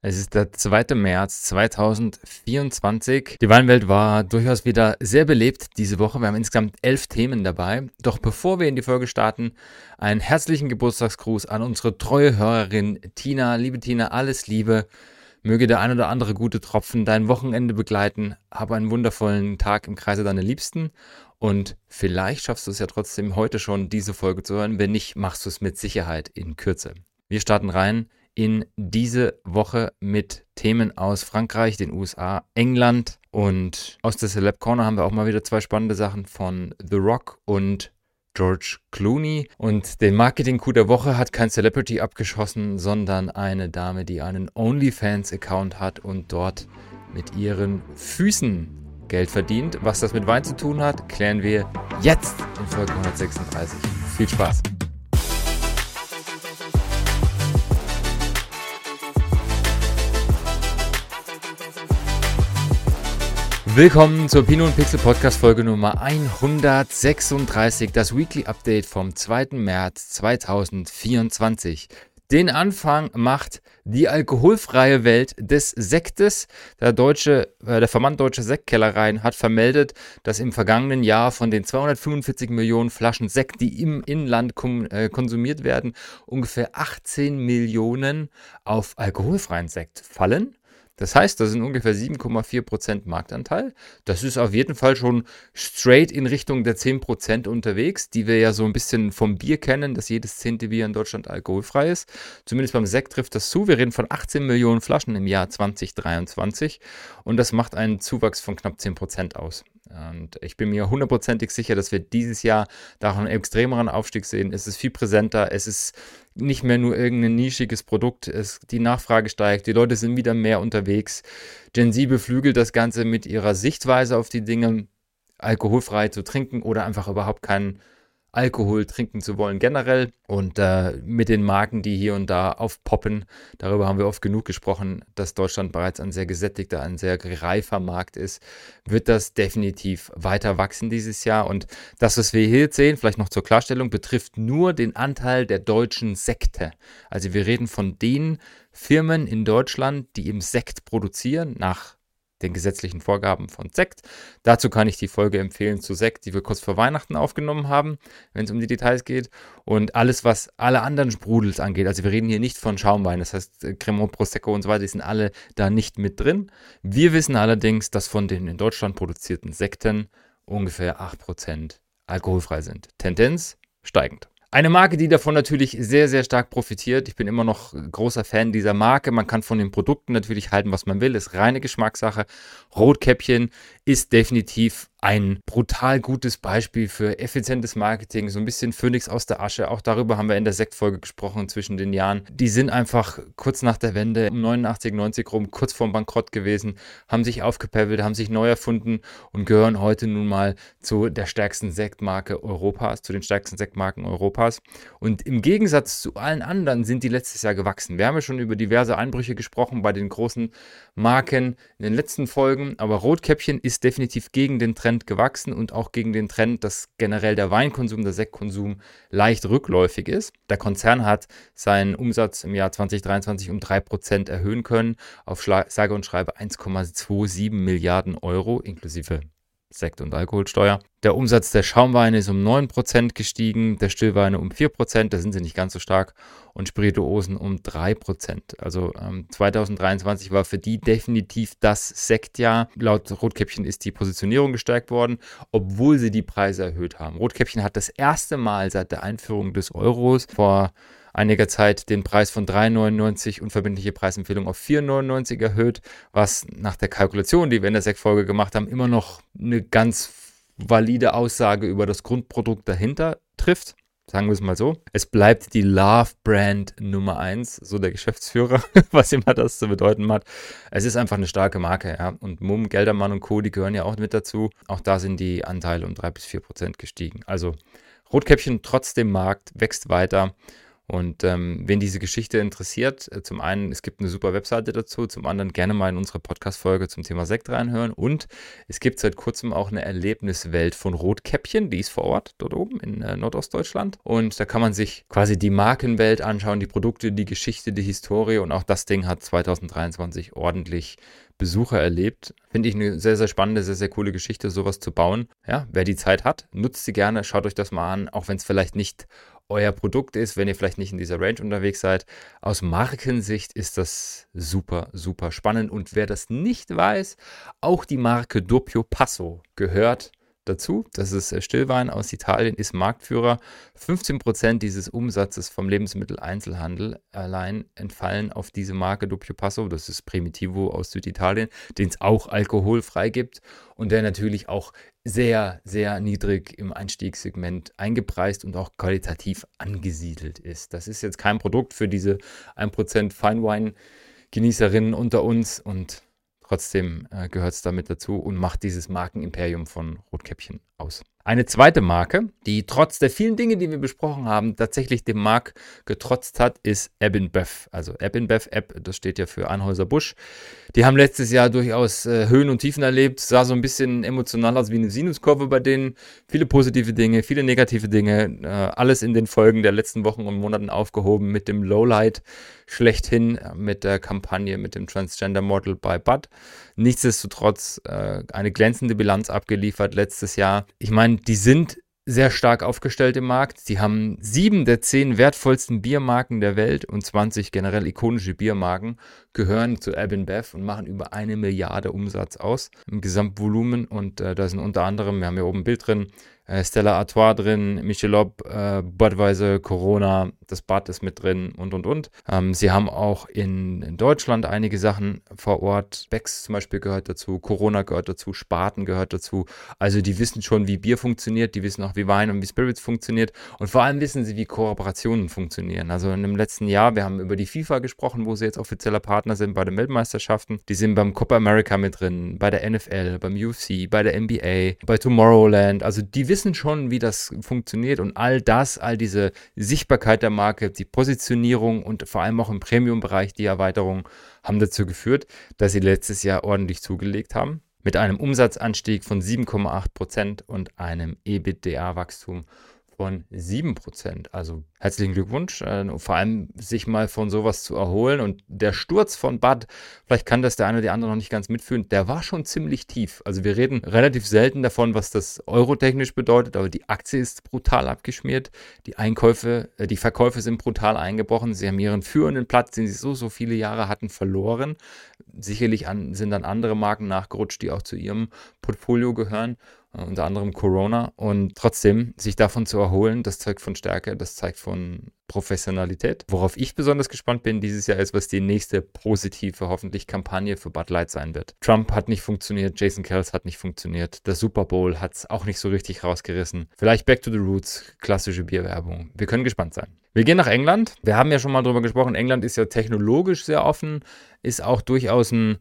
Es ist der 2. März 2024. Die Weinwelt war durchaus wieder sehr belebt diese Woche. Wir haben insgesamt elf Themen dabei. Doch bevor wir in die Folge starten, einen herzlichen Geburtstagsgruß an unsere treue Hörerin Tina. Liebe Tina, alles Liebe. Möge der ein oder andere gute Tropfen dein Wochenende begleiten. Habe einen wundervollen Tag im Kreise deiner Liebsten. Und vielleicht schaffst du es ja trotzdem heute schon, diese Folge zu hören. Wenn nicht, machst du es mit Sicherheit in Kürze. Wir starten rein in diese Woche mit Themen aus Frankreich, den USA, England und aus der Celeb Corner haben wir auch mal wieder zwei spannende Sachen von The Rock und George Clooney. Und den Marketing-Coup der Woche hat kein Celebrity abgeschossen, sondern eine Dame, die einen OnlyFans-Account hat und dort mit ihren Füßen Geld verdient. Was das mit Wein zu tun hat, klären wir jetzt in Folge 136. Viel Spaß! Willkommen zur Pino und Pixel Podcast Folge Nummer 136, das Weekly Update vom 2. März 2024. Den Anfang macht die alkoholfreie Welt des Sektes. Der, deutsche, äh, der Verband Deutsche Sektkellereien hat vermeldet, dass im vergangenen Jahr von den 245 Millionen Flaschen Sekt, die im Inland äh, konsumiert werden, ungefähr 18 Millionen auf alkoholfreien Sekt fallen. Das heißt, das sind ungefähr 7,4% Marktanteil. Das ist auf jeden Fall schon straight in Richtung der 10% unterwegs, die wir ja so ein bisschen vom Bier kennen, dass jedes zehnte Bier in Deutschland alkoholfrei ist. Zumindest beim Sekt trifft das zu. Wir reden von 18 Millionen Flaschen im Jahr 2023 und das macht einen Zuwachs von knapp 10% aus. Und ich bin mir hundertprozentig sicher, dass wir dieses Jahr da einen extremeren Aufstieg sehen. Es ist viel präsenter, es ist nicht mehr nur irgendein nischiges Produkt, es, die Nachfrage steigt, die Leute sind wieder mehr unterwegs. Gen Z beflügelt das Ganze mit ihrer Sichtweise auf die Dinge, alkoholfrei zu trinken oder einfach überhaupt keinen Alkohol trinken zu wollen generell und äh, mit den Marken, die hier und da aufpoppen. Darüber haben wir oft genug gesprochen, dass Deutschland bereits ein sehr gesättigter, ein sehr reifer Markt ist, wird das definitiv weiter wachsen dieses Jahr. Und das, was wir hier sehen, vielleicht noch zur Klarstellung, betrifft nur den Anteil der deutschen Sekte. Also wir reden von den Firmen in Deutschland, die im Sekt produzieren, nach den gesetzlichen Vorgaben von Sekt. Dazu kann ich die Folge empfehlen zu Sekt, die wir kurz vor Weihnachten aufgenommen haben, wenn es um die Details geht. Und alles, was alle anderen Sprudels angeht, also wir reden hier nicht von Schaumwein, das heißt äh, Cremant, Prosecco und so weiter, die sind alle da nicht mit drin. Wir wissen allerdings, dass von den in Deutschland produzierten Sekten ungefähr 8% alkoholfrei sind. Tendenz steigend. Eine Marke, die davon natürlich sehr, sehr stark profitiert. Ich bin immer noch großer Fan dieser Marke. Man kann von den Produkten natürlich halten, was man will. Ist reine Geschmackssache. Rotkäppchen ist definitiv ein brutal gutes Beispiel für effizientes Marketing, so ein bisschen Phönix aus der Asche. Auch darüber haben wir in der Sektfolge gesprochen zwischen den Jahren. Die sind einfach kurz nach der Wende, um 89, 90 rum, kurz vorm Bankrott gewesen, haben sich aufgepäppelt, haben sich neu erfunden und gehören heute nun mal zu der stärksten Sektmarke Europas, zu den stärksten Sektmarken Europas. Und im Gegensatz zu allen anderen sind die letztes Jahr gewachsen. Wir haben ja schon über diverse Einbrüche gesprochen bei den großen Marken in den letzten Folgen, aber Rotkäppchen ist definitiv gegen den Trend gewachsen und auch gegen den Trend, dass generell der Weinkonsum, der Sektkonsum leicht rückläufig ist. Der Konzern hat seinen Umsatz im Jahr 2023 um 3% erhöhen können auf sage und schreibe 1,27 Milliarden Euro inklusive Sekt- und Alkoholsteuer. Der Umsatz der Schaumweine ist um 9% gestiegen, der Stillweine um 4%, da sind sie nicht ganz so stark, und Spirituosen um 3%. Also ähm, 2023 war für die definitiv das Sektjahr. Laut Rotkäppchen ist die Positionierung gestärkt worden, obwohl sie die Preise erhöht haben. Rotkäppchen hat das erste Mal seit der Einführung des Euros vor einiger Zeit den Preis von 3,99 und verbindliche Preisempfehlung auf 4,99 erhöht, was nach der Kalkulation, die wir in der Sektfolge gemacht haben, immer noch eine ganz valide Aussage über das Grundprodukt dahinter trifft. Sagen wir es mal so. Es bleibt die Love-Brand Nummer 1, so der Geschäftsführer, was immer das zu bedeuten hat. Es ist einfach eine starke Marke, ja. Und Mumm, Geldermann und Co., die gehören ja auch mit dazu. Auch da sind die Anteile um 3 bis 4 Prozent gestiegen. Also Rotkäppchen trotz dem Markt wächst weiter Und ähm, wen diese Geschichte interessiert, äh, zum einen, es gibt eine super Webseite dazu, zum anderen gerne mal in unsere Podcast-Folge zum Thema Sekt reinhören. Und es gibt seit kurzem auch eine Erlebniswelt von Rotkäppchen, die ist vor Ort dort oben in äh, Nordostdeutschland. Und da kann man sich quasi die Markenwelt anschauen, die Produkte, die Geschichte, die Historie. Und auch das Ding hat 2023 ordentlich Besucher erlebt. Finde ich eine sehr, sehr spannende, sehr, sehr coole Geschichte, sowas zu bauen. Ja, wer die Zeit hat, nutzt sie gerne, schaut euch das mal an, auch wenn es vielleicht nicht euer Produkt ist, wenn ihr vielleicht nicht in dieser Range unterwegs seid. Aus Markensicht ist das super, super spannend. Und wer das nicht weiß, auch die Marke Doppio Passo gehört dazu. Das ist äh, Stillwein aus Italien, ist Marktführer. 15% dieses Umsatzes vom Lebensmitteleinzelhandel allein entfallen auf diese Marke Doppio Passo. Das ist Primitivo aus Süditalien, den es auch alkoholfrei gibt und der natürlich auch sehr, sehr niedrig im Einstiegssegment eingepreist und auch qualitativ angesiedelt ist. Das ist jetzt kein Produkt für diese 1% Feinwein-Genießerinnen unter uns und Trotzdem äh, gehört es damit dazu und macht dieses Markenimperium von Rotkäppchen aus. Eine zweite Marke, die trotz der vielen Dinge, die wir besprochen haben, tatsächlich dem Markt getrotzt hat, ist Ebbinbev. Also Ebbinbev, Ebb, das steht ja für Anhäuser Busch. Die haben letztes Jahr durchaus äh, Höhen und Tiefen erlebt, sah so ein bisschen emotional aus wie eine Sinuskurve bei denen. Viele positive Dinge, viele negative Dinge, äh, alles in den Folgen der letzten Wochen und Monaten aufgehoben mit dem Lowlight schlechthin, mit der Kampagne, mit dem Transgender Model bei Bud. Nichtsdestotrotz äh, eine glänzende Bilanz abgeliefert letztes Jahr. Ich meine, die sind sehr stark aufgestellt im Markt. Sie haben sieben der zehn wertvollsten Biermarken der Welt und 20 generell ikonische Biermarken gehören zu Ab Bev und machen über eine Milliarde Umsatz aus im Gesamtvolumen. Und äh, da sind unter anderem, wir haben hier oben ein Bild drin, äh, Stella Artois drin, Michelob, äh, Budweiser, Corona, das Bad ist mit drin und und und. Ähm, sie haben auch in, in, Deutschland einige Sachen vor Ort. Becks zum Beispiel gehört dazu, Corona gehört dazu, Spaten gehört dazu. Also die wissen schon, wie Bier funktioniert, die wissen auch, wie Wein und wie Spirits funktioniert und vor allem wissen sie, wie Kooperationen funktionieren. Also in dem letzten Jahr, wir haben über die FIFA gesprochen, wo sie jetzt offizieller Partner sind bei den Weltmeisterschaften. Die sind beim Copa America mit drin, bei der NFL, beim UFC, bei der NBA, bei Tomorrowland. Also die wissen schon, wie das funktioniert und all das, all diese Sichtbarkeit der Marke, die Positionierung und vor allem auch im Premium-Bereich die Erweiterung haben dazu geführt, dass sie letztes Jahr ordentlich zugelegt haben. Mit einem Umsatzanstieg von 7,8% und einem EBITDA-Wachstum von 7%. Also herzlichen Glückwunsch. Äh, vor allem sich mal von sowas zu erholen. Und der Sturz von Bud, vielleicht kann das der eine oder andere noch nicht ganz mitfühlen, der war schon ziemlich tief. Also wir reden relativ selten davon, was das eurotechnisch bedeutet, aber die Aktie ist brutal abgeschmiert. Die Einkäufe, äh, die Verkäufe sind brutal eingebrochen. Sie haben ihren führenden Platz, den sie so, so viele Jahre hatten, verloren. Sicherlich an, sind dann andere Marken nachgerutscht, die auch zu ihrem Portfolio gehören. Äh, unter anderem Corona. Und trotzdem, sich davon zu erholen, das zeigt von Stärke, das zeigt von Professionalität. Worauf ich besonders gespannt bin dieses Jahr ist, was die nächste positive, hoffentlich Kampagne für Bud Light sein wird. Trump hat nicht funktioniert, Jason Kells hat nicht funktioniert, der Super Bowl hat es auch nicht so richtig rausgerissen. Vielleicht Back to the Roots, klassische Bierwerbung. Wir können gespannt sein. Wir gehen nach England. Wir haben ja schon mal drüber gesprochen. England ist ja technologisch sehr offen, ist auch durchaus ein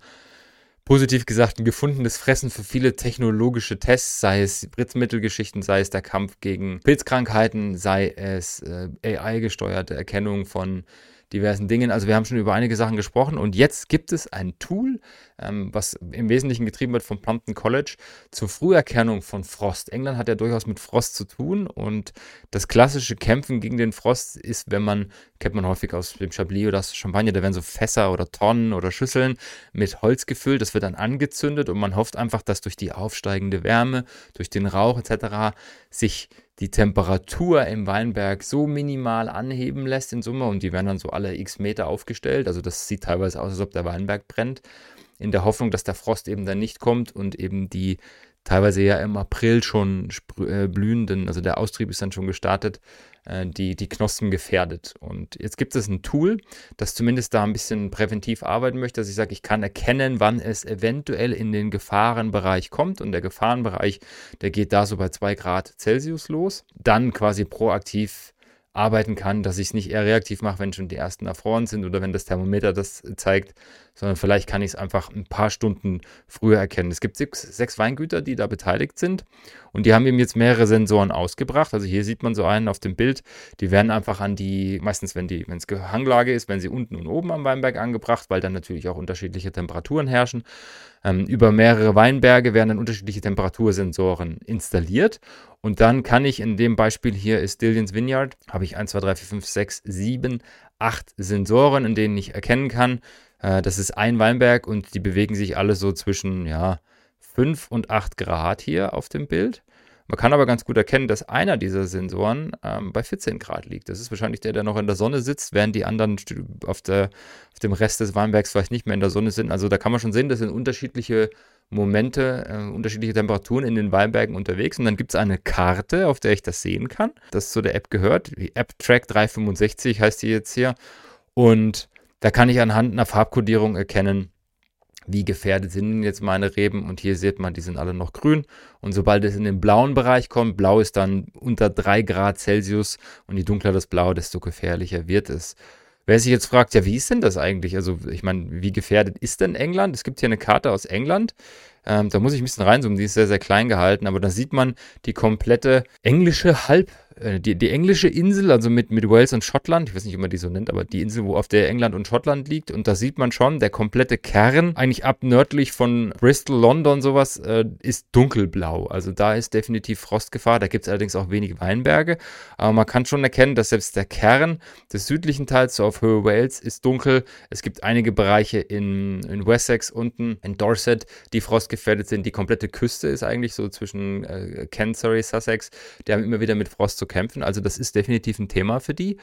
positiv gesagt ein gefundenes Fressen für viele technologische Tests, sei es Spritzmittelgeschichten, sei es der Kampf gegen Pilzkrankheiten, sei es äh, AI-gesteuerte Erkennung von diversen Dingen. Also wir haben schon über einige Sachen gesprochen und jetzt gibt es ein Tool, ähm, was im Wesentlichen getrieben wird vom Plumpton College zur Früherkennung von Frost. England hat ja durchaus mit Frost zu tun und das klassische Kämpfen gegen den Frost ist, wenn man, kennt man häufig aus dem Chablis oder aus Champagner, da werden so Fässer oder Tonnen oder Schüsseln mit Holz gefüllt, das wird dann angezündet und man hofft einfach, dass durch die aufsteigende Wärme, durch den Rauch etc. sich die Temperatur im Weinberg so minimal anheben lässt in Summe und die werden dann so alle x Meter aufgestellt. Also das sieht teilweise aus, als ob der Weinberg brennt, in der Hoffnung, dass der Frost eben dann nicht kommt und eben die teilweise ja im April schon äh, blühenden, also der Austrieb ist dann schon gestartet, die, die Knospen gefährdet. Und jetzt gibt es ein Tool, das zumindest da ein bisschen präventiv arbeiten möchte, dass ich sage, ich kann erkennen, wann es eventuell in den Gefahrenbereich kommt. Und der Gefahrenbereich, der geht da so bei 2 Grad Celsius los. Dann quasi proaktiv arbeiten kann, dass ich es nicht eher reaktiv mache, wenn schon die ersten erfroren sind oder wenn das Thermometer das zeigt, sondern vielleicht kann ich es einfach ein paar Stunden früher erkennen. Es gibt sechs, sechs Weingüter, die da beteiligt sind und die haben ihm jetzt mehrere Sensoren ausgebracht. Also hier sieht man so einen auf dem Bild. Die werden einfach an die, meistens wenn die, wenn es Hanglage ist, wenn sie unten und oben am Weinberg angebracht, weil dann natürlich auch unterschiedliche Temperaturen herrschen. Ähm, über mehrere Weinberge werden dann unterschiedliche Temperatursensoren installiert. Und dann kann ich in dem Beispiel hier ist Dillians Vineyard, habe ich 1, 2, 3, 4, 5, 6, 7, 8 Sensoren, in denen ich erkennen kann, äh, das ist ein Weinberg und die bewegen sich alle so zwischen ja, 5 und 8 Grad hier auf dem Bild. Man kann aber ganz gut erkennen, dass einer dieser Sensoren ähm, bei 14 Grad liegt. Das ist wahrscheinlich der, der noch in der Sonne sitzt, während die anderen auf, der, auf dem Rest des Weinbergs vielleicht nicht mehr in der Sonne sind. Also da kann man schon sehen, das sind unterschiedliche Momente, äh, unterschiedliche Temperaturen in den Weinbergen unterwegs. Und dann gibt es eine Karte, auf der ich das sehen kann. Das zu der App gehört. Die App Track 365 heißt die jetzt hier. Und da kann ich anhand einer Farbkodierung erkennen, wie gefährdet sind jetzt meine Reben. Und hier sieht man, die sind alle noch grün. Und sobald es in den blauen Bereich kommt, blau ist dann unter 3 Grad Celsius und je dunkler das Blau, desto gefährlicher wird es. Wer sich jetzt fragt, ja, wie ist denn das eigentlich? Also, ich meine, wie gefährdet ist denn England? Es gibt hier eine Karte aus England. Ähm, da muss ich ein bisschen reinzoomen, die ist sehr, sehr klein gehalten, aber da sieht man die komplette englische Halb- äh, die, die englische Insel, also mit, mit Wales und Schottland, ich weiß nicht, ob man die so nennt, aber die Insel, wo auf der England und Schottland liegt. Und da sieht man schon, der komplette Kern, eigentlich ab nördlich von Bristol, London, sowas, äh, ist dunkelblau. Also da ist definitiv Frostgefahr. Da gibt es allerdings auch wenig Weinberge. Aber man kann schon erkennen, dass selbst der Kern des südlichen Teils, so auf Höhe Wales, ist dunkel. Es gibt einige Bereiche in, in Wessex unten, in Dorset, die frostgefährdet sind. Die komplette Küste ist eigentlich so zwischen äh, Kent, Surrey, Sussex. Die haben immer wieder mit Frost zu kämpfen. Also das ist definitiv ein Thema für die.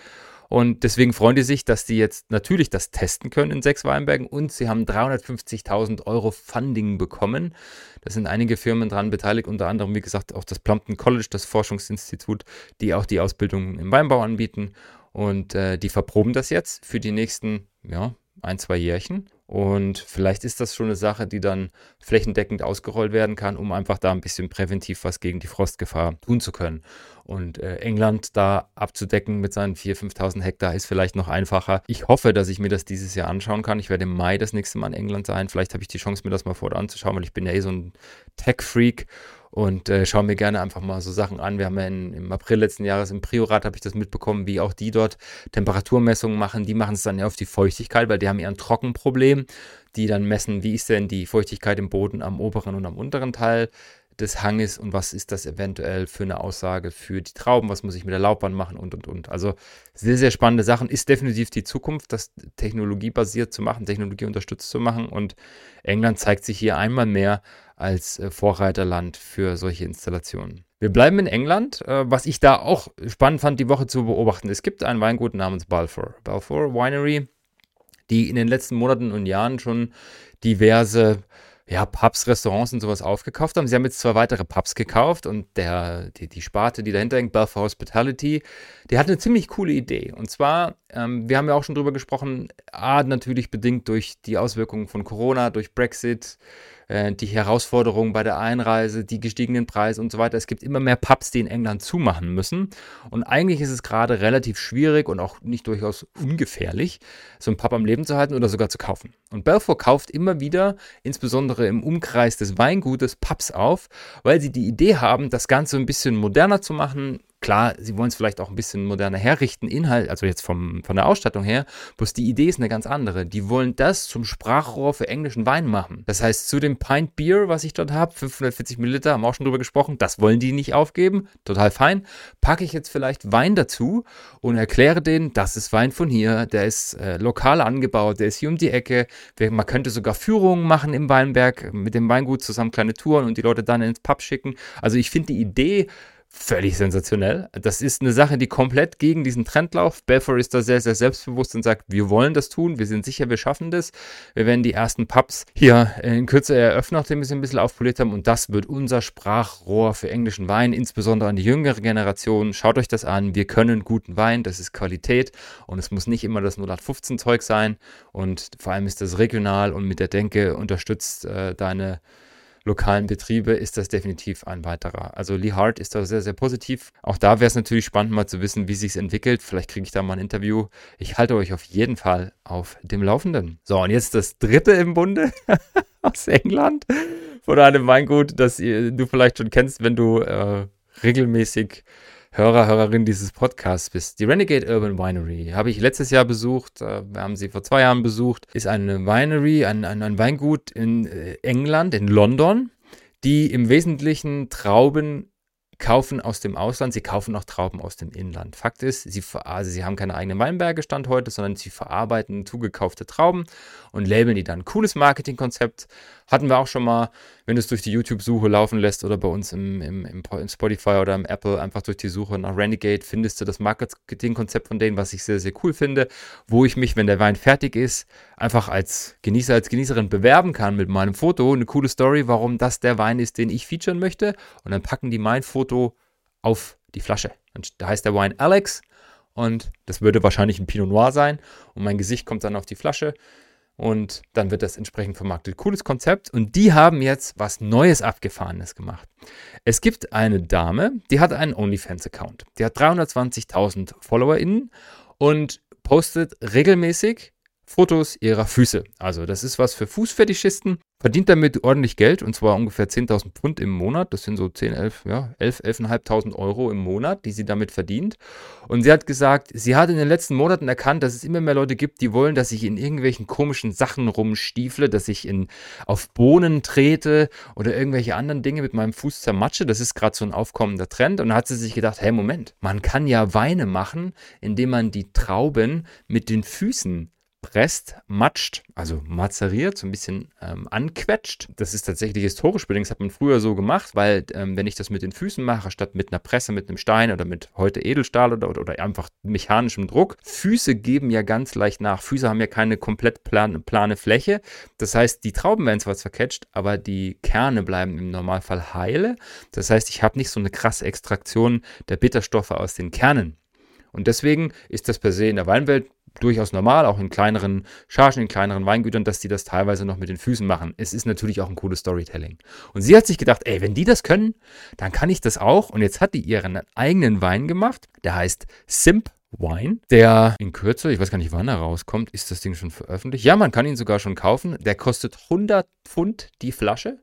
Und deswegen freuen die sich, dass die jetzt natürlich das testen können in sechs Weinbergen und sie haben 350.000 Euro Funding bekommen. Da sind einige Firmen dran beteiligt, unter anderem, wie gesagt, auch das Plumpton College, das Forschungsinstitut, die auch die Ausbildung im Weinbau anbieten. Und äh, die verproben das jetzt für die nächsten ja, ein, zwei Jährchen. Und vielleicht ist das schon eine Sache, die dann flächendeckend ausgerollt werden kann, um einfach da ein bisschen präventiv was gegen die Frostgefahr tun zu können. Und äh, England da abzudecken mit seinen 4.000, 5.000 Hektar ist vielleicht noch einfacher. Ich hoffe, dass ich mir das dieses Jahr anschauen kann. Ich werde im Mai das nächste Mal in England sein. Vielleicht habe ich die Chance, mir das mal vorher anzuschauen, weil ich bin ja eh so ein Tech-Freak und äh, schaue mir gerne einfach mal so Sachen an. Wir haben ja in, im April letzten Jahres im Priorat, habe ich das mitbekommen, wie auch die dort Temperaturmessungen machen. Die machen es dann ja auf die Feuchtigkeit, weil die haben ja ein Trockenproblem. Die dann messen, wie ist denn die Feuchtigkeit im Boden am oberen und am unteren Teil des Hanges und was ist das eventuell für eine Aussage für die Trauben, was muss ich mit der Laubbahn machen und und und. Also sehr, sehr spannende Sachen. Ist definitiv die Zukunft, das technologiebasiert zu machen, technologieunterstützt zu machen und England zeigt sich hier einmal mehr als äh, Vorreiterland für solche Installationen. Wir bleiben in England. Äh, was ich da auch spannend fand, die Woche zu beobachten. Es gibt ein Weingut namens Balfour. Balfour Winery, die in den letzten Monaten und Jahren schon diverse ja, Pubs, Restaurants und sowas aufgekauft haben. Sie haben jetzt zwei weitere Pubs gekauft und der, die, die Sparte, die dahinter hängt, Balfour Hospitality, die hat eine ziemlich coole Idee. Und zwar, ähm, wir haben ja auch schon drüber gesprochen, A, natürlich bedingt durch die Auswirkungen von Corona, durch Brexit, äh, die Herausforderungen bei der Einreise, die gestiegenen Preise und so weiter. Es gibt immer mehr Pubs, die in England zumachen müssen. Und eigentlich ist es gerade relativ schwierig und auch nicht durchaus ungefährlich, so einen Pub am Leben zu halten oder sogar zu kaufen. Und Belfour kauft immer wieder, insbesondere im Umkreis des Weingutes, Pubs auf, weil sie die Idee haben, das Ganze ein bisschen moderner zu machen, Klar, sie wollen es vielleicht auch ein bisschen moderner herrichten, Inhalt, also jetzt vom, von der Ausstattung her, bloß die Idee ist eine ganz andere. Die wollen das zum Sprachrohr für englischen Wein machen. Das heißt, zu dem Pint Beer, was ich dort habe, 540 Milliliter, haben wir auch schon drüber gesprochen, das wollen die nicht aufgeben, total fein. Packe ich jetzt vielleicht Wein dazu und erkläre denen, das ist Wein von hier, der ist äh, lokal angebaut, der ist hier um die Ecke. Man könnte sogar Führungen machen im Weinberg mit dem Weingut zusammen kleine Touren und die Leute dann ins Pub schicken. Also ich finde die Idee völlig sensationell. Das ist eine Sache, die komplett gegen diesen Trend läuft. Belfort ist da sehr, sehr selbstbewusst und sagt, wir wollen das tun, wir sind sicher, wir schaffen das. Wir werden die ersten Pubs hier in Kürze eröffnen, nachdem wir sie ein bisschen aufpoliert haben. Und das wird unser Sprachrohr für englischen Wein, insbesondere an die jüngere Generation. Schaut euch das an. Wir können guten Wein, das ist Qualität und es muss nicht immer das 0815 Zeug sein. Und vor allem ist das regional und mit der Denke unterstützt äh, deine lokalen Betriebe ist das definitiv ein weiterer. Also Lee Hart ist da sehr, sehr positiv. Auch da wäre es natürlich spannend, mal zu wissen, wie sich entwickelt. Vielleicht kriege ich da mal ein Interview. Ich halte euch auf jeden Fall auf dem Laufenden. So, und jetzt das dritte im Bunde aus England von einem Weingut, das du vielleicht schon kennst, wenn du äh, regelmäßig Hörer, Hörerin dieses Podcasts bist. Die Renegade Urban Winery habe ich letztes Jahr besucht. Äh, wir haben sie vor zwei Jahren besucht. Ist eine Winery, ein, ein, ein Weingut in äh, England, in London, die im Wesentlichen Trauben kaufen aus dem Ausland, sie kaufen auch Trauben aus dem Inland. Fakt ist, sie, also sie haben keine eigenen Weinberge Stand heute, sondern sie verarbeiten zugekaufte Trauben und labeln die dann. Cooles Marketingkonzept. Hatten wir auch schon mal, wenn du es durch die YouTube-Suche laufen lässt oder bei uns im, im, im, Spotify oder im Apple einfach durch die Suche nach Renegade findest du das Marketingkonzept von denen, was ich sehr, sehr cool finde, wo ich mich, wenn der Wein fertig ist, einfach als Genießer, als Genießerin bewerben kann mit meinem Foto. Eine coole Story, warum das der Wein ist, den ich featuren möchte. Und dann packen die mein Foto auf die Flasche. Und da heißt der Wein Alex und das würde wahrscheinlich ein Pinot Noir sein und mein Gesicht kommt dann auf die Flasche und dann wird das entsprechend vermarktet. Cooles Konzept und die haben jetzt was Neues Abgefahrenes gemacht. Es gibt eine Dame, die hat einen OnlyFans-Account. Die hat 320.000 FollowerInnen und postet regelmäßig Fotos ihrer Füße. Also das ist was für Fußfetischisten. Verdient damit ordentlich Geld und zwar ungefähr 10.000 Pfund im Monat. Das sind so 10, 11, ja, 11, 11.500 Euro im Monat, die sie damit verdient. Und sie hat gesagt, sie hat in den letzten Monaten erkannt, dass es immer mehr Leute gibt, die wollen, dass ich in irgendwelchen komischen Sachen rumstiefle, dass ich in, auf Bohnen trete oder irgendwelche anderen Dinge mit meinem Fuß zermatsche. Das ist gerade so ein aufkommender Trend. Und da hat sie sich gedacht, hey Moment, man kann ja Weine machen, indem man die Trauben mit den Füßen presst, matscht, also mazeriert, so ein bisschen ähm, anquetscht. Das ist tatsächlich historisch bedingt, das hat man früher so gemacht, weil ähm, wenn ich das mit den Füßen mache, statt mit einer Presse, mit einem Stein oder mit heute Edelstahl oder, oder, oder einfach mechanischem Druck, Füße geben ja ganz leicht nach. Füße haben ja keine komplett plan, plane Fläche. Das heißt, die Trauben werden zwar zerquetscht, aber die Kerne bleiben im Normalfall heile. Das heißt, ich habe nicht so eine krasse Extraktion der Bitterstoffe aus den Kernen. Und deswegen ist das per se in der Weinwelt durchaus normal, auch in kleineren Chargen, in kleineren Weingütern, dass die das teilweise noch mit den Füßen machen. Es ist natürlich auch ein cooles Storytelling. Und sie hat sich gedacht, ey, wenn die das können, dann kann ich das auch. Und jetzt hat die ihren eigenen Wein gemacht, der heißt Simp Wine, der in Kürze, ich weiß gar nicht, wann er rauskommt, ist das Ding schon veröffentlicht? Ja, man kann ihn sogar schon kaufen. Der kostet 100 Pfund die Flasche.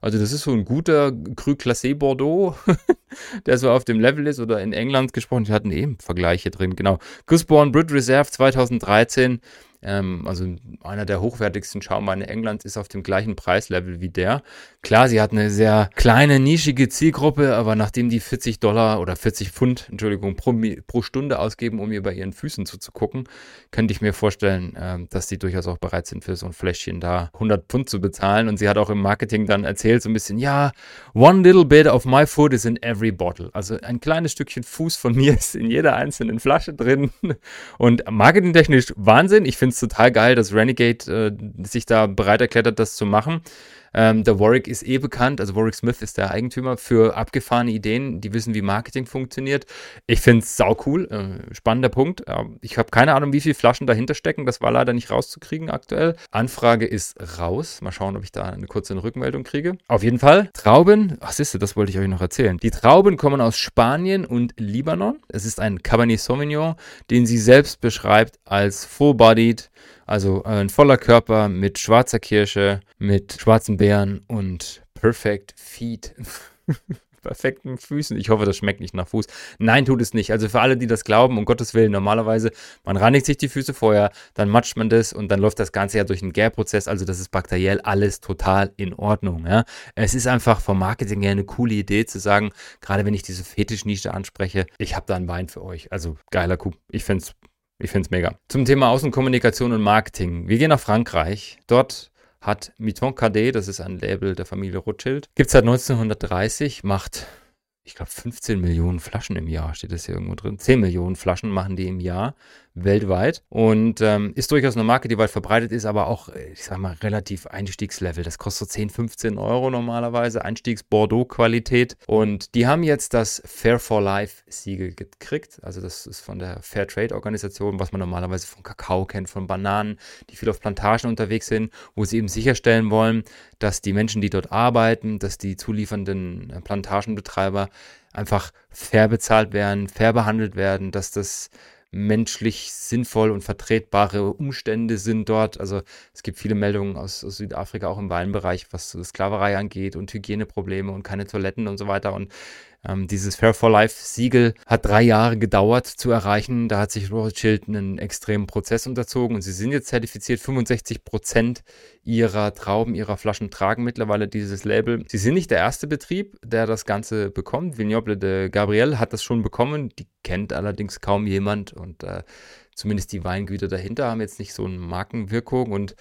Also das ist so ein guter Cru Classé Bordeaux, der so auf dem Level ist oder in England gesprochen. Wir hatten eben Vergleiche drin, genau. Gusborne Brit Reserve 2013 ähm, also einer der hochwertigsten Schaumweine Englands ist auf dem gleichen Preislevel wie der. Klar, sie hat eine sehr kleine, nischige Zielgruppe, aber nachdem die 40 Dollar oder 40 Pfund, Entschuldigung, pro, pro Stunde ausgeben, um ihr bei ihren Füßen zuzugucken, könnte ich mir vorstellen, äh, dass sie durchaus auch bereit sind, für so ein Fläschchen da 100 Pfund zu bezahlen. Und sie hat auch im Marketing dann erzählt, so ein bisschen, ja, one little bit of my food is in every bottle. Also ein kleines Stückchen Fuß von mir ist in jeder einzelnen Flasche drin. Und marketingtechnisch Wahnsinn. Ich finde es total geil, dass Renegade äh, sich da bereit erklärt hat, das zu machen. Ähm, der Warwick ist eh bekannt, also Warwick Smith ist der Eigentümer für abgefahrene Ideen, die wissen, wie Marketing funktioniert. Ich finde es sau cool, äh, spannender Punkt. Äh, ich habe keine Ahnung, wie viele Flaschen dahinter stecken, das war leider nicht rauszukriegen aktuell. Anfrage ist raus. Mal schauen, ob ich da eine kurze Rückmeldung kriege. Auf jeden Fall, Trauben, ach siehste, das wollte ich euch noch erzählen. Die Trauben kommen aus Spanien und Libanon. Es ist ein Cabernet Sauvignon, den sie selbst beschreibt als full-bodied, also äh, ein voller Körper mit schwarzer Kirsche, mit schwarzen Beeren und Perfect Feet. perfekten Füßen. Ich hoffe, das schmeckt nicht nach Fuß. Nein, tut es nicht. Also für alle, die das glauben, um Gottes Willen, normalerweise, man reinigt sich die Füße vorher, dann matscht man das und dann läuft das Ganze ja durch einen Gärprozess. Also das ist bakteriell alles total in Ordnung. Ja. Es ist einfach vom Marketing her eine coole Idee zu sagen, gerade wenn ich diese Fetischnische anspreche, ich habe da einen Wein für euch. Also geiler Coup. Ich finde es ich finde es mega. Zum Thema Außenkommunikation und Marketing. Wir gehen nach Frankreich. Dort hat Miton Cadet, das ist ein Label der Familie Rothschild, gibt es seit 1930, macht ich glaube, 15 Millionen Flaschen im Jahr, steht das hier irgendwo drin. 10 Millionen Flaschen machen die im Jahr weltweit und ähm, ist durchaus eine Marke, die weit verbreitet ist, aber auch, ich sag mal, relativ Einstiegslevel. Das kostet 10, 15 Euro normalerweise, Einstiegs-Bordeaux-Qualität. Und die haben jetzt das Fair for Life-Siegel gekriegt. Also, das ist von der Fair Trade-Organisation, was man normalerweise von Kakao kennt, von Bananen, die viel auf Plantagen unterwegs sind, wo sie eben sicherstellen wollen, dass die Menschen, die dort arbeiten, dass die zuliefernden Plantagenbetreiber einfach fair bezahlt werden, fair behandelt werden, dass das menschlich sinnvoll und vertretbare Umstände sind dort. Also es gibt viele Meldungen aus, aus Südafrika, auch im Weinbereich, was Sklaverei angeht und Hygieneprobleme und keine Toiletten und so weiter. Und ähm, dieses Fair for Life Siegel hat drei Jahre gedauert zu erreichen. Da hat sich Rothschild einen extremen Prozess unterzogen und sie sind jetzt zertifiziert. 65 Prozent ihrer Trauben, ihrer Flaschen tragen mittlerweile dieses Label. Sie sind nicht der erste Betrieb, der das Ganze bekommt. Vignoble de Gabriel hat das schon bekommen. Die kennt allerdings kaum jemand und äh, zumindest die Weingüter dahinter haben jetzt nicht so eine Markenwirkung. Und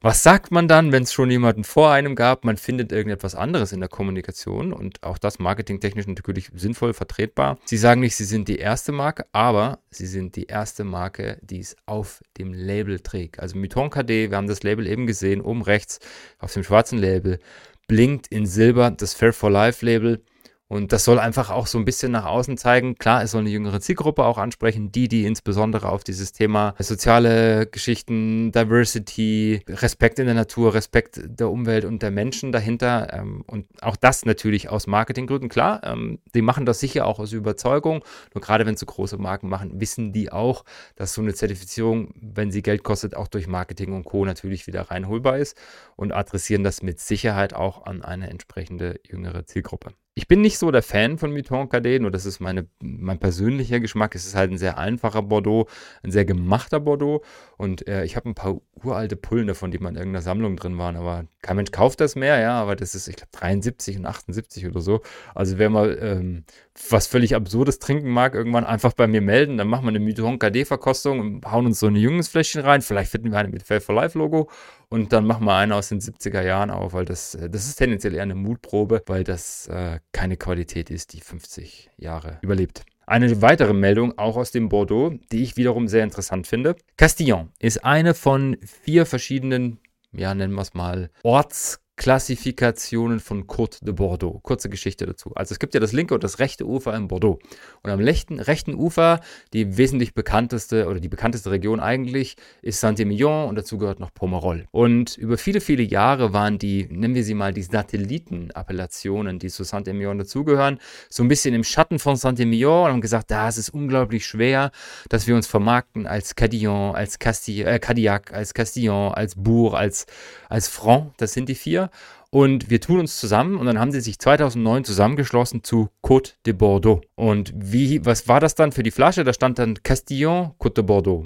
was sagt man dann, wenn es schon jemanden vor einem gab? Man findet irgendetwas anderes in der Kommunikation und auch das marketingtechnisch natürlich sinnvoll vertretbar. Sie sagen nicht, sie sind die erste Marke, aber sie sind die erste Marke, die es auf dem Label trägt. Also Mouton KD, wir haben das Label eben gesehen, oben rechts auf dem schwarzen Label, blinkt in Silber das Fair for Life Label und das soll einfach auch so ein bisschen nach außen zeigen. Klar, es soll eine jüngere Zielgruppe auch ansprechen, die, die insbesondere auf dieses Thema soziale Geschichten, Diversity, Respekt in der Natur, Respekt der Umwelt und der Menschen dahinter ähm, und auch das natürlich aus Marketinggründen. Klar, ähm, die machen das sicher auch aus Überzeugung. Nur gerade wenn sie große Marken machen, wissen die auch, dass so eine Zertifizierung, wenn sie Geld kostet, auch durch Marketing und Co. natürlich wieder reinholbar ist und adressieren das mit Sicherheit auch an eine entsprechende jüngere Zielgruppe. Ich bin nicht so der Fan von Mouton Cadet, nur das ist meine, mein persönlicher Geschmack. Es ist halt ein sehr einfacher Bordeaux, ein sehr gemachter Bordeaux. Und äh, ich habe ein paar uralte Pullen davon, die mal in irgendeiner Sammlung drin waren. Aber kein Mensch kauft das mehr, ja. Aber das ist, ich glaube, 73 und 78 oder so. Also wer mal ähm, was völlig Absurdes trinken mag, irgendwann einfach bei mir melden. Dann machen wir eine Mouton Cadet-Verkostung und hauen uns so ein junges Fläschchen rein. Vielleicht finden wir eine mit Fair for Life Logo und dann machen wir eine aus den 70er Jahren auf, weil das, äh, das ist tendenziell eher eine Mutprobe, weil das äh, keine Qualität ist, die 50 Jahre überlebt. Eine weitere Meldung, auch aus dem Bordeaux, die ich wiederum sehr interessant finde. Castillon ist eine von vier verschiedenen, ja, nennen wir es mal, Orts- Klassifikationen von Côte de Bordeaux. Kurze Geschichte dazu. Also es gibt ja das linke und das rechte Ufer in Bordeaux. Und am rechten, rechten Ufer, die wesentlich bekannteste oder die bekannteste Region eigentlich, ist Saint-Emilion und dazu gehört noch Pomerol. Und über viele, viele Jahre waren die, nennen wir sie mal, die Satellitenappellationen, die zu Saint-Emilion dazugehören, so ein bisschen im Schatten von Saint-Emilion und haben gesagt, da ist es unglaublich schwer, dass wir uns vermarkten als Cadillon, als Castille, äh, Cadillac, als Castillon, als Bourg, als, als Franc. Das sind die vier. Und wir tun uns zusammen und dann haben sie sich 2009 zusammengeschlossen zu Côte de Bordeaux. Und wie, was war das dann für die Flasche? Da stand dann Castillon Côte de Bordeaux.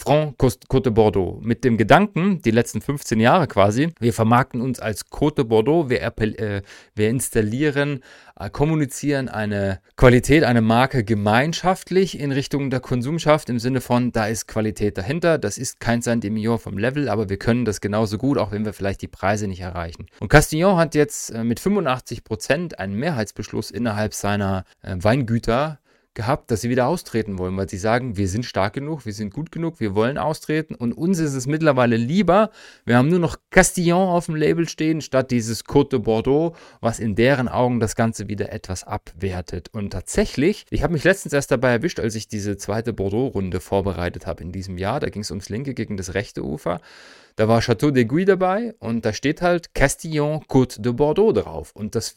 Franc Côte de Bordeaux. Mit dem Gedanken, die letzten 15 Jahre quasi, wir vermarkten uns als Côte de Bordeaux, wir, äh, wir installieren, äh, kommunizieren eine Qualität, eine Marke gemeinschaftlich in Richtung der Konsumschaft im Sinne von, da ist Qualität dahinter, das ist kein Saint-Emilion vom Level, aber wir können das genauso gut, auch wenn wir vielleicht die Preise nicht erreichen. Und Castillon hat jetzt äh, mit 85 Prozent einen Mehrheitsbeschluss innerhalb seiner äh, Weingüter gehabt, dass sie wieder austreten wollen, weil sie sagen, wir sind stark genug, wir sind gut genug, wir wollen austreten und uns ist es mittlerweile lieber, wir haben nur noch Castillon auf dem Label stehen, statt dieses Côte de Bordeaux, was in deren Augen das Ganze wieder etwas abwertet. Und tatsächlich, ich habe mich letztens erst dabei erwischt, als ich diese zweite Bordeaux-Runde vorbereitet habe in diesem Jahr, da ging es ums linke gegen das rechte Ufer. Da war Chateau d'Aiguille dabei und da steht halt Castillon Côte de Bordeaux drauf. Und das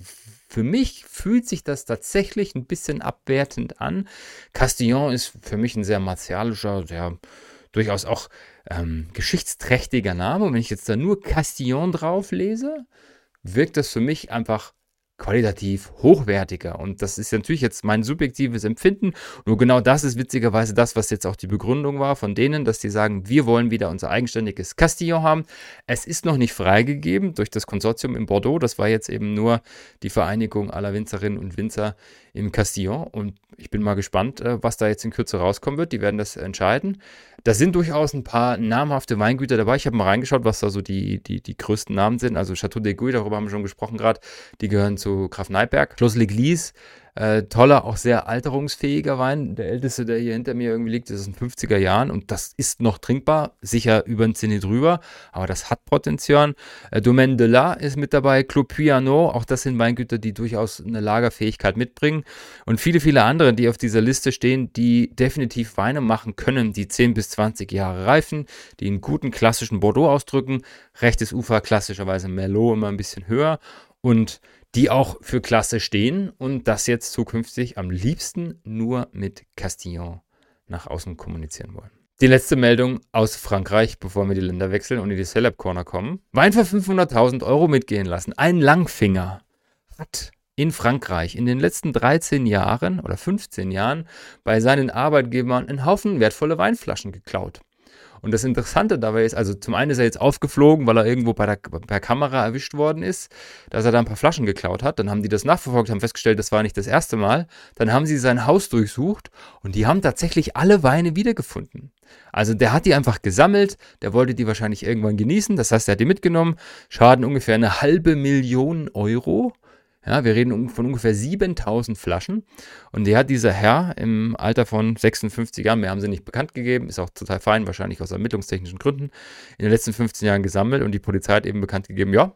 für mich fühlt sich das tatsächlich ein bisschen abwertend an. Castillon ist für mich ein sehr martialischer, sehr durchaus auch ähm, geschichtsträchtiger Name. Und wenn ich jetzt da nur Castillon drauf lese, wirkt das für mich einfach qualitativ hochwertiger. Und das ist natürlich jetzt mein subjektives Empfinden. Nur genau das ist witzigerweise das, was jetzt auch die Begründung war von denen, dass die sagen, wir wollen wieder unser eigenständiges Castillon haben. Es ist noch nicht freigegeben durch das Konsortium in Bordeaux. Das war jetzt eben nur die Vereinigung aller Winzerinnen und Winzer im Castillon. Und ich bin mal gespannt, äh, was da jetzt in Kürze rauskommen wird. Die werden das entscheiden. Da sind durchaus ein paar namhafte Weingüter dabei. Ich habe mal reingeschaut, was da so die, die, die größten Namen sind. Also Chateau de Guy, darüber haben wir schon gesprochen gerade. Die gehören zu Graf Neiberg. Schloss L'Eglise Äh, toller, auch sehr alterungsfähiger Wein. Der älteste, der hier hinter mir irgendwie liegt, ist in den 50er Jahren und das ist noch trinkbar, sicher über den Zenit drüber, aber das hat Potenzial. Äh, Domaine de la ist mit dabei, Clos Puyano, auch das sind Weingüter, die durchaus eine Lagerfähigkeit mitbringen und viele, viele andere, die auf dieser Liste stehen, die definitiv Weine machen können, die 10 bis 20 Jahre reifen, die einen guten klassischen Bordeaux ausdrücken, rechtes Ufer klassischerweise Merlot immer ein bisschen höher und die auch für Klasse stehen und das jetzt zukünftig am liebsten nur mit Castillon nach außen kommunizieren wollen. Die letzte Meldung aus Frankreich, bevor wir die Länder wechseln und in die Celeb Corner kommen. Wein für 500.000 Euro mitgehen lassen. Ein Langfinger hat in Frankreich in den letzten 13 Jahren oder 15 Jahren bei seinen Arbeitgebern einen Haufen wertvolle Weinflaschen geklaut. Und das Interessante dabei ist, also zum einen ist er jetzt aufgeflogen, weil er irgendwo bei der, per Kamera erwischt worden ist, dass er da ein paar Flaschen geklaut hat. Dann haben die das nachverfolgt, haben festgestellt, das war nicht das erste Mal. Dann haben sie sein Haus durchsucht und die haben tatsächlich alle Weine wiedergefunden. Also der hat die einfach gesammelt, der wollte die wahrscheinlich irgendwann genießen, das heißt, er hat die mitgenommen, schaden ungefähr eine halbe Million Euro. Ja, wir reden von ungefähr 7000 Flaschen. Und die hat dieser Herr im Alter von 56 Jahren, mehr haben sie nicht bekannt gegeben, ist auch total fein, wahrscheinlich aus ermittlungstechnischen Gründen, in den letzten 15 Jahren gesammelt. Und die Polizei hat eben bekannt gegeben, ja,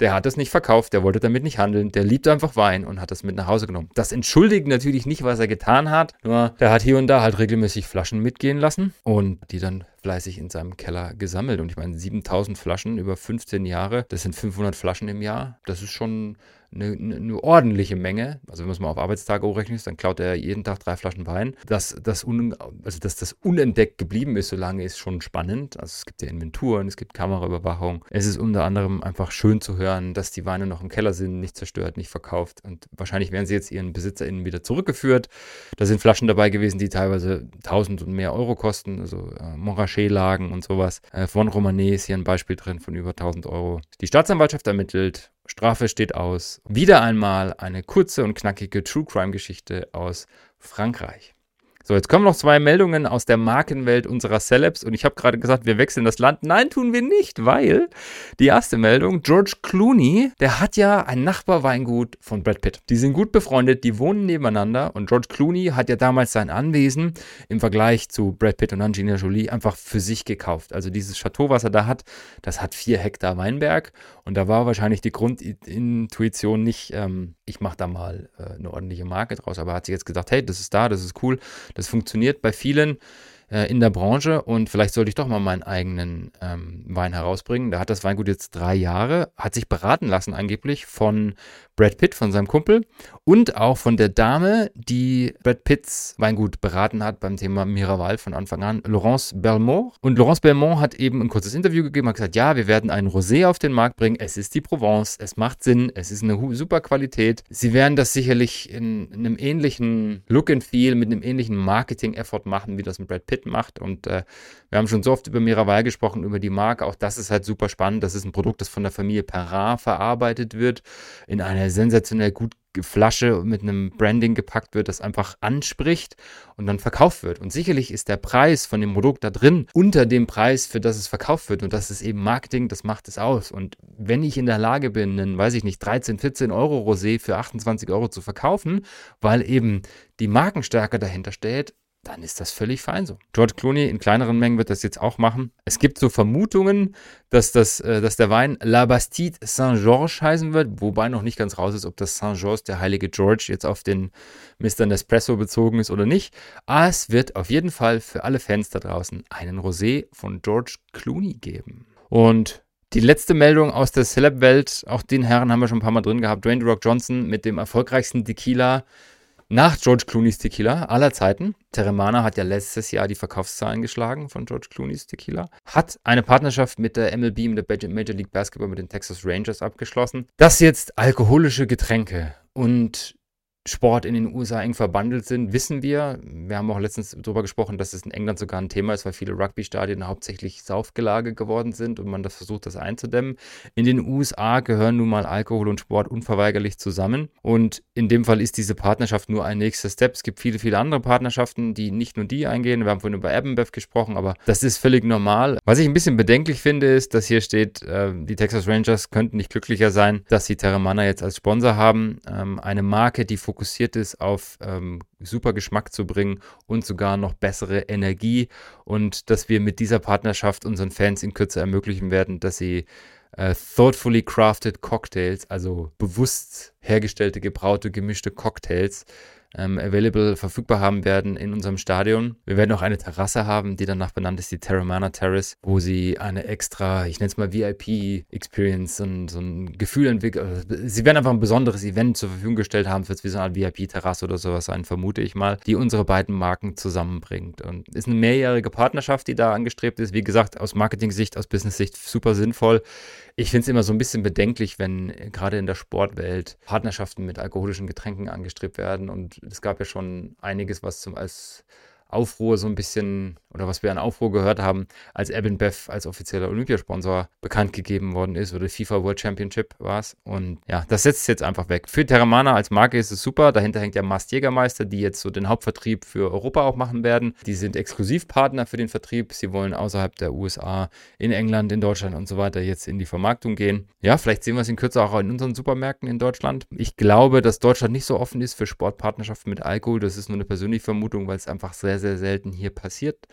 der hat das nicht verkauft, der wollte damit nicht handeln, der liebt einfach Wein und hat das mit nach Hause genommen. Das entschuldigt natürlich nicht, was er getan hat, nur der hat hier und da halt regelmäßig Flaschen mitgehen lassen und die dann fleißig in seinem Keller gesammelt. Und ich meine, 7000 Flaschen über 15 Jahre, das sind 500 Flaschen im Jahr, das ist schon eine, eine, ordentliche Menge. Also wenn man es mal auf Arbeitstage hochrechnet, dann klaut er jeden Tag drei Flaschen Wein. Dass das, un, also dass das unentdeckt geblieben ist, so lange ist schon spannend. Also es gibt ja Inventuren, es gibt Kameraüberwachung. Es ist unter anderem einfach schön zu hören, dass die Weine noch im Keller sind, nicht zerstört, nicht verkauft. Und wahrscheinlich werden sie jetzt ihren BesitzerInnen wieder zurückgeführt. Da sind Flaschen dabei gewesen, die teilweise 1000 und mehr Euro kosten. Also äh, Montrachet-Lagen und sowas. Von Romanet ist hier ein Beispiel drin von über 1000 Euro. Die Staatsanwaltschaft ermittelt Strafe steht aus. Wieder einmal eine kurze und knackige True Crime Geschichte aus Frankreich. So, jetzt kommen noch zwei Meldungen aus der Markenwelt unserer Celebs und ich habe gerade gesagt, wir wechseln das Land. Nein, tun wir nicht, weil die erste Meldung, George Clooney, der hat ja ein Nachbarweingut von Brad Pitt. Die sind gut befreundet, die wohnen nebeneinander und George Clooney hat ja damals sein Anwesen im Vergleich zu Brad Pitt und Angelina Jolie einfach für sich gekauft. Also dieses Chateau, was er da hat, das hat vier Hektar Weinberg und da war wahrscheinlich die Grundintuition nicht, ähm, ich mache da mal äh, eine ordentliche Marke draus, aber er hat sich jetzt gesagt, hey, das ist da, das ist cool, das funktioniert bei vielen äh, in der Branche und vielleicht sollte ich doch mal meinen eigenen ähm, Wein herausbringen. Da hat das Weingut jetzt drei Jahre, hat sich beraten lassen angeblich von Brad Pitt, von seinem Kumpel und auch von der Dame, die Brad Pitts Weingut beraten hat beim Thema Miraval von Anfang an, Laurence Belmont. Und Laurence Belmont hat eben ein kurzes Interview gegeben, hat gesagt, ja, wir werden einen Rosé auf den Markt bringen, es ist die Provence, es macht Sinn, es ist eine super Qualität. Sie werden das sicherlich in, in einem ähnlichen Look and Feel, mit einem ähnlichen Marketing-Effort machen, wie das ein Brad Pitt Fit macht. Und äh, wir haben schon so oft über Miraval gesprochen, über die Marke. Auch das ist halt super spannend. Das ist ein Produkt, das von der Familie Perrin verarbeitet wird, in einer sensationell gut Flasche mit einem Branding gepackt wird, das einfach anspricht und dann verkauft wird. Und sicherlich ist der Preis von dem Produkt da drin unter dem Preis, für das es verkauft wird. Und das ist eben Marketing, das macht es aus. Und wenn ich in der Lage bin, einen, weiß ich nicht, 13, 14 Euro Rosé für 28 Euro zu verkaufen, weil eben die Markenstärke dahinter steht, dann ist das völlig fein so. George Clooney in kleineren Mengen wird das jetzt auch machen. Es gibt so Vermutungen, dass, das, äh, dass der Wein La Bastide Saint-Georges heißen wird, wobei noch nicht ganz raus ist, ob das Saint-Georges, der heilige George, jetzt auf den Mr. Nespresso bezogen ist oder nicht. Aber es wird auf jeden Fall für alle Fans da draußen einen Rosé von George Clooney geben. Und die letzte Meldung aus der Celeb-Welt, auch den Herren haben wir schon ein paar Mal drin gehabt, Dwayne Rock Johnson mit dem erfolgreichsten Tequila nach George Clooney's Tequila aller Zeiten. Teremana hat ja letztes Jahr die Verkaufszahlen geschlagen von George Clooney's Tequila. Hat eine Partnerschaft mit der MLB, mit der Major League Basketball, mit den Texas Rangers abgeschlossen. Dass jetzt alkoholische Getränke und Sport in den USA eng verbandelt sind, wissen wir. Wir haben auch letztens darüber gesprochen, dass es in England sogar ein Thema ist, weil viele Rugby-Stadien hauptsächlich Saufgelage geworden sind und man das versucht, das einzudämmen. In den USA gehören nun mal Alkohol und Sport unverweigerlich zusammen. Und in dem Fall ist diese Partnerschaft nur ein nächster Step. Es gibt viele, viele andere Partnerschaften, die nicht nur die eingehen. Wir haben vorhin über Abbenbev gesprochen, aber das ist völlig normal. Was ich ein bisschen bedenklich finde, ist, dass hier steht, äh, die Texas Rangers könnten nicht glücklicher sein, dass sie Terramana jetzt als Sponsor haben. Ähm, eine Marke, die fokussiert fokussiert ist, auf ähm, super Geschmack zu bringen und sogar noch bessere Energie und dass wir mit dieser Partnerschaft unseren Fans in Kürze ermöglichen werden, dass sie äh, thoughtfully crafted Cocktails, also bewusst hergestellte, gebraute, gemischte Cocktails ähm, available verfügbar haben werden in unserem Stadion. Wir werden auch eine Terrasse haben, die danach benannt ist, die Terramana Terrace, wo sie eine extra, ich nenne es mal VIP-Experience, ein, so ein Gefühl entwickeln. Also, sie werden einfach ein besonderes Event zur Verfügung gestellt haben, wird wie so eine VIP-Terrasse oder sowas sein, vermute ich mal, die unsere beiden Marken zusammenbringt. Und ist eine mehrjährige Partnerschaft, die da angestrebt ist. Wie gesagt, aus Marketing-Sicht, aus Business-Sicht super sinnvoll. Ich finde es immer so ein bisschen bedenklich, wenn gerade in der Sportwelt Partnerschaften mit alkoholischen Getränken angestrebt werden. Und es gab ja schon einiges, was zum, als Aufruhr so ein bisschen, oder was wir an Aufruhr gehört haben, als Eben Bev als offizieller Olympiasponsor bekannt gegeben worden ist, oder FIFA World Championship war es. Und ja, das setzt es jetzt einfach weg. Für Terramana als Marke ist es super. Dahinter hängt ja Mast Jägermeister, die jetzt so den Hauptvertrieb für Europa auch machen werden. Die sind Exklusivpartner für den Vertrieb. Sie wollen außerhalb der USA, in England, in Deutschland und so weiter jetzt in die Vermarktung gehen. Ja, vielleicht sehen wir es in Kürze auch in unseren Supermärkten in Deutschland. Ich glaube, dass Deutschland nicht so offen ist für Sportpartnerschaften mit Alkohol. Das ist nur eine persönliche Vermutung, weil es einfach sehr, sehr selten hier passiert.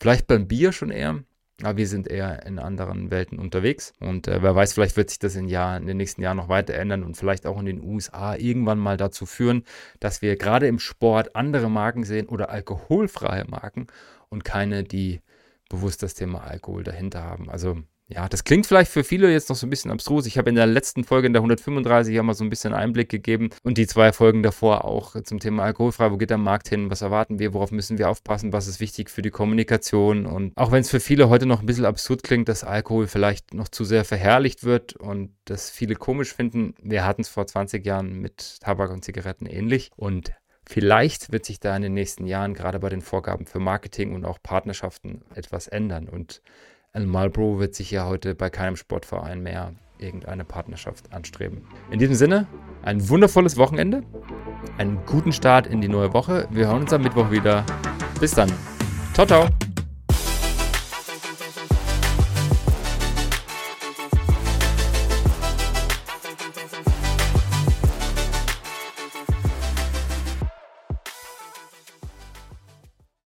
Vielleicht beim Bier schon eher, aber wir sind eher in anderen Welten unterwegs. Und äh, wer weiß, vielleicht wird sich das in, Jahr, in den nächsten Jahren noch weiter ändern und vielleicht auch in den USA irgendwann mal dazu führen, dass wir gerade im Sport andere Marken sehen oder alkoholfreie Marken und keine, die bewusst das Thema Alkohol dahinter haben. Also ja, das klingt vielleicht für viele jetzt noch so ein bisschen abstrus. Ich habe in der letzten Folge, in der 135, ja mal so ein bisschen Einblick gegeben und die zwei Folgen davor auch zum Thema alkoholfrei. Wo geht der Markt hin? Was erwarten wir? Worauf müssen wir aufpassen? Was ist wichtig für die Kommunikation? Und auch wenn es für viele heute noch ein bisschen absurd klingt, dass Alkohol vielleicht noch zu sehr verherrlicht wird und das viele komisch finden, wir hatten es vor 20 Jahren mit Tabak und Zigaretten ähnlich und Vielleicht wird sich da in den nächsten Jahren gerade bei den Vorgaben für Marketing und auch Partnerschaften etwas ändern. Und ein Marlboro wird sich ja heute bei keinem Sportverein mehr irgendeine Partnerschaft anstreben. In diesem Sinne, ein wundervolles Wochenende, einen guten Start in die neue Woche. Wir hören uns am Mittwoch wieder. Bis dann. Ciao, ciao.